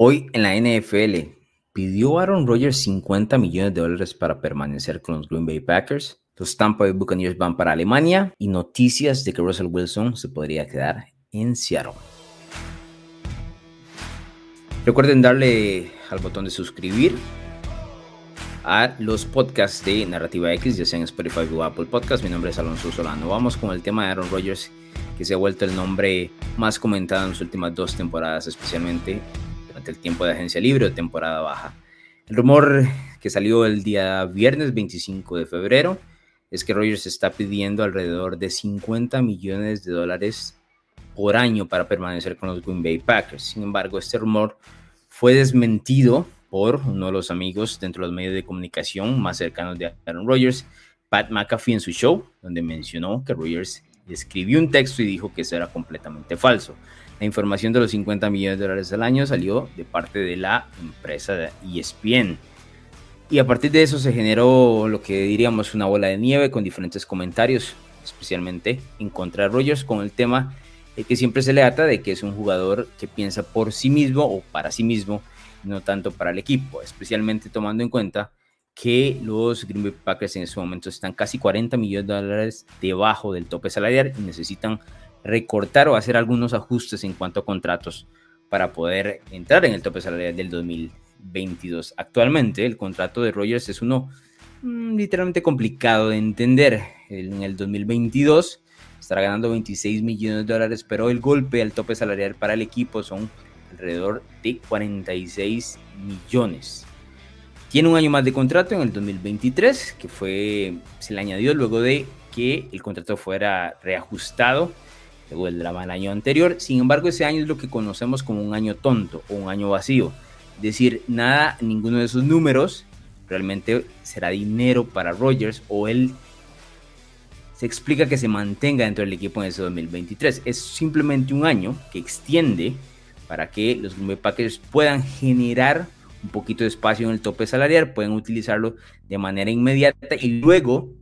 Hoy en la NFL, ¿pidió Aaron Rodgers 50 millones de dólares para permanecer con los Green Bay Packers? Los Tampa Bay Buccaneers van para Alemania y noticias de que Russell Wilson se podría quedar en Seattle. Recuerden darle al botón de suscribir a los podcasts de Narrativa X, ya sea en Spotify o Apple Podcast. Mi nombre es Alonso Solano. Vamos con el tema de Aaron Rodgers, que se ha vuelto el nombre más comentado en las últimas dos temporadas, especialmente el tiempo de agencia libre o temporada baja. El rumor que salió el día viernes 25 de febrero es que Rogers está pidiendo alrededor de 50 millones de dólares por año para permanecer con los Green Bay Packers. Sin embargo, este rumor fue desmentido por uno de los amigos dentro de los medios de comunicación más cercanos de Aaron Rodgers, Pat McAfee en su show, donde mencionó que Rodgers escribió un texto y dijo que eso era completamente falso. La información de los 50 millones de dólares al año salió de parte de la empresa de ESPN. Y a partir de eso se generó lo que diríamos una bola de nieve con diferentes comentarios, especialmente en contra de Rogers con el tema de que siempre se le ata de que es un jugador que piensa por sí mismo o para sí mismo, no tanto para el equipo, especialmente tomando en cuenta que los Green Bay Packers en este momento están casi 40 millones de dólares debajo del tope salarial y necesitan recortar o hacer algunos ajustes en cuanto a contratos para poder entrar en el tope salarial del 2022. Actualmente el contrato de Rogers es uno mm, literalmente complicado de entender. En el 2022 estará ganando 26 millones de dólares, pero el golpe al tope salarial para el equipo son alrededor de 46 millones. Tiene un año más de contrato en el 2023, que fue, se le añadió luego de que el contrato fuera reajustado luego el drama del año anterior. Sin embargo, ese año es lo que conocemos como un año tonto o un año vacío. Es decir, nada, ninguno de esos números realmente será dinero para Rogers o él se explica que se mantenga dentro del equipo en ese 2023. Es simplemente un año que extiende para que los Green Packers puedan generar un poquito de espacio en el tope salarial, pueden utilizarlo de manera inmediata y luego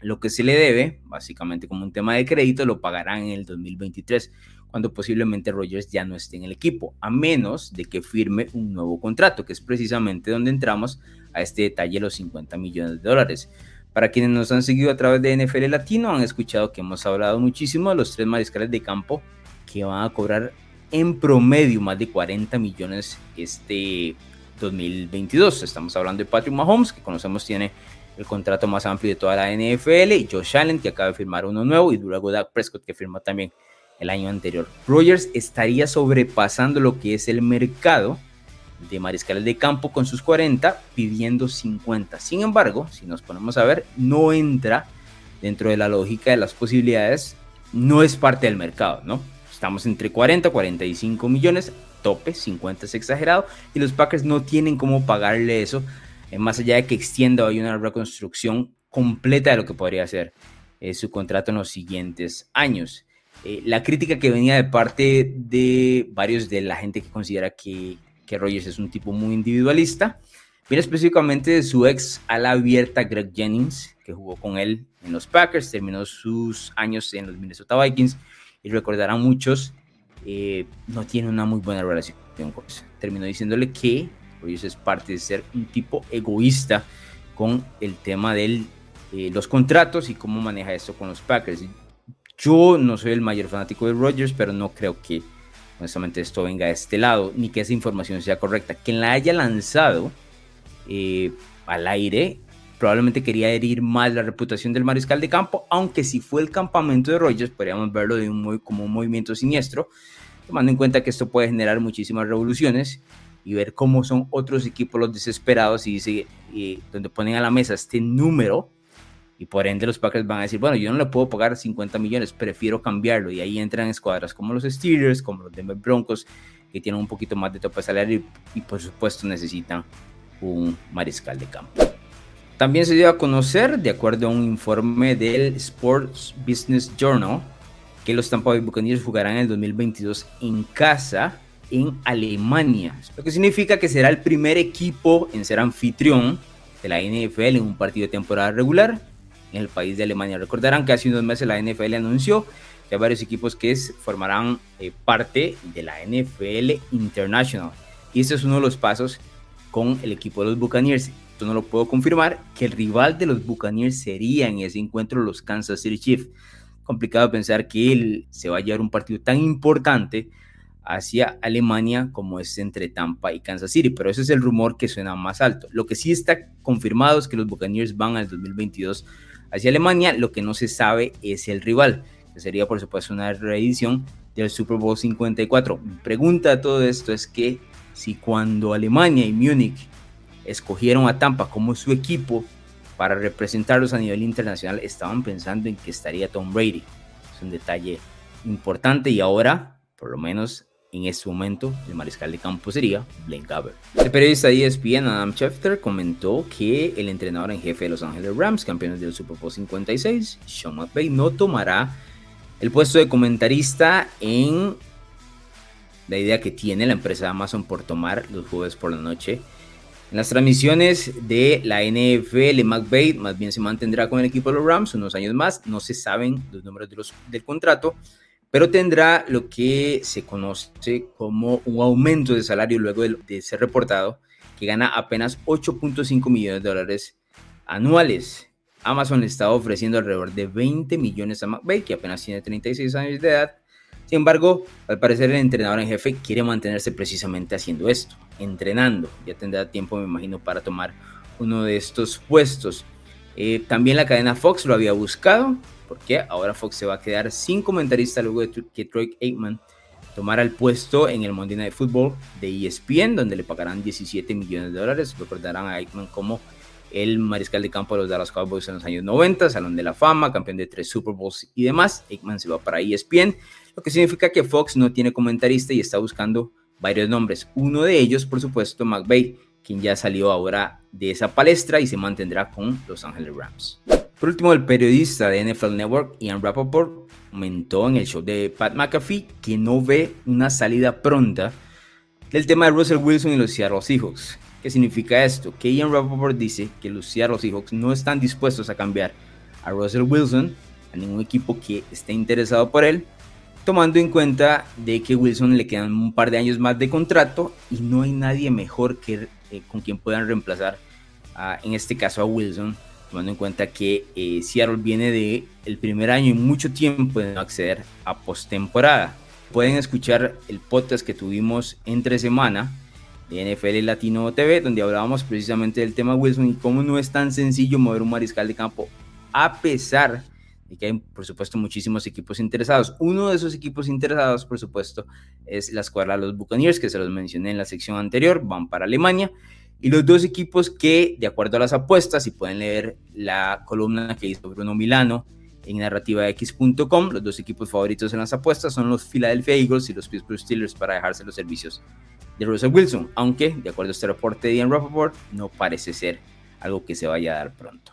lo que se le debe, básicamente como un tema de crédito, lo pagarán en el 2023, cuando posiblemente Rogers ya no esté en el equipo, a menos de que firme un nuevo contrato, que es precisamente donde entramos a este detalle, los 50 millones de dólares. Para quienes nos han seguido a través de NFL Latino, han escuchado que hemos hablado muchísimo de los tres mariscales de campo que van a cobrar en promedio más de 40 millones este 2022. Estamos hablando de Patrick Mahomes, que conocemos tiene el contrato más amplio de toda la NFL, y Josh Allen, que acaba de firmar uno nuevo, y luego Dak Prescott, que firmó también el año anterior. Rogers estaría sobrepasando lo que es el mercado de mariscales de campo con sus 40, pidiendo 50. Sin embargo, si nos ponemos a ver, no entra dentro de la lógica de las posibilidades, no es parte del mercado, ¿no? Estamos entre 40 45 millones, tope, 50 es exagerado, y los Packers no tienen cómo pagarle eso eh, más allá de que extienda hoy una reconstrucción completa de lo que podría ser eh, su contrato en los siguientes años. Eh, la crítica que venía de parte de varios de la gente que considera que, que Rogers es un tipo muy individualista, viene específicamente de su ex ala abierta Greg Jennings, que jugó con él en los Packers, terminó sus años en los Minnesota Vikings y recordarán muchos, no tiene una muy buena relación con eso. Terminó diciéndole que eso es parte de ser un tipo egoísta con el tema de eh, los contratos y cómo maneja esto con los Packers. Yo no soy el mayor fanático de Rodgers, pero no creo que honestamente esto venga de este lado, ni que esa información sea correcta. Quien la haya lanzado eh, al aire probablemente quería herir más la reputación del mariscal de campo, aunque si fue el campamento de Rodgers, podríamos verlo de un, como un movimiento siniestro, tomando en cuenta que esto puede generar muchísimas revoluciones y ver cómo son otros equipos los desesperados y donde ponen a la mesa este número y por ende los Packers van a decir, bueno, yo no le puedo pagar 50 millones, prefiero cambiarlo y ahí entran escuadras como los Steelers, como los Denver Broncos, que tienen un poquito más de tope salario y, y por supuesto necesitan un mariscal de campo. También se dio a conocer, de acuerdo a un informe del Sports Business Journal, que los Tampa Bay Buccaneers jugarán en el 2022 en casa en Alemania, lo que significa que será el primer equipo en ser anfitrión de la NFL en un partido de temporada regular en el país de Alemania. Recordarán que hace unos meses la NFL anunció que hay varios equipos que formarán eh, parte de la NFL International. Y este es uno de los pasos con el equipo de los Buccaneers. Esto no lo puedo confirmar, que el rival de los Buccaneers sería en ese encuentro los Kansas City Chiefs. Complicado pensar que él se va a llevar un partido tan importante hacia Alemania como es entre Tampa y Kansas City, pero ese es el rumor que suena más alto. Lo que sí está confirmado es que los Buccaneers van al 2022 hacia Alemania, lo que no se sabe es el rival, que sería por supuesto una reedición del Super Bowl 54. Mi pregunta a todo esto es que si cuando Alemania y Múnich escogieron a Tampa como su equipo para representarlos a nivel internacional, estaban pensando en que estaría Tom Brady. Es un detalle importante y ahora, por lo menos en este momento, el mariscal de campo sería Blaine Gabbert. El periodista de ESPN, Adam Schefter, comentó que el entrenador en jefe de Los Angeles Rams, campeones del Super Bowl 56, Sean McVay, no tomará el puesto de comentarista en la idea que tiene la empresa Amazon por tomar los jueves por la noche. En las transmisiones de la NFL, McVay más bien se mantendrá con el equipo de los Rams unos años más. No se saben los números de los, del contrato, pero tendrá lo que se conoce como un aumento de salario luego de, ser reportado, que gana apenas 8.5 millones de dólares anuales. Amazon le está ofreciendo alrededor de 20 millones a McVay, que apenas tiene 36 años de edad. Sin embargo, al parecer el entrenador en jefe quiere mantenerse precisamente haciendo esto, entrenando. Ya tendrá tiempo, me imagino, para tomar uno de estos puestos. Eh, también la cadena Fox lo había buscado, porque ahora Fox se va a quedar sin comentarista luego de que Troy Aikman tomara el puesto en el Monday Night Football de ESPN, donde le pagarán 17 millones de dólares. Recordarán a Aikman como el mariscal de campo de los Dallas Cowboys en los años 90, Salón de la Fama, campeón de tres Super Bowls y demás. Aikman se va para ESPN, lo que significa que Fox no tiene comentarista y está buscando varios nombres. Uno de ellos, por supuesto, McVay, quien ya salió ahora de esa palestra y se mantendrá con Los Angeles Rams. Por último, el periodista de NFL Network, Ian Rappaport, comentó en el show de Pat McAfee que no ve una salida pronta del tema de Russell Wilson y los Seattle Seahawks. ¿Qué significa esto? Que Ian Rappaport dice que los Seattle Seahawks no están dispuestos a cambiar a Russell Wilson, a ningún equipo que esté interesado por él, tomando en cuenta de que Wilson le quedan un par de años más de contrato y no hay nadie mejor que eh, con quien puedan reemplazar, en este caso a Wilson tomando en cuenta que eh, Seattle viene de el primer año y mucho tiempo de no acceder a postemporada. Pueden escuchar el podcast que tuvimos entre semana de NFL Latino TV, donde hablábamos precisamente del tema Wilson y cómo no es tan sencillo mover un mariscal de campo, a pesar de que hay, por supuesto, muchísimos equipos interesados. Uno de esos equipos interesados, por supuesto, es la escuadra de los Buccaneers, que se los mencioné en la sección anterior, van para Alemania. Y los dos equipos que, de acuerdo a las apuestas, y pueden leer la columna que hizo Bruno Milano en narrativax.com, los dos equipos favoritos en las apuestas son los Philadelphia Eagles y los Pittsburgh Steelers para dejarse los servicios de Russell Wilson, aunque, de acuerdo a este reporte de Ian Rappaport, no parece ser algo que se vaya a dar pronto.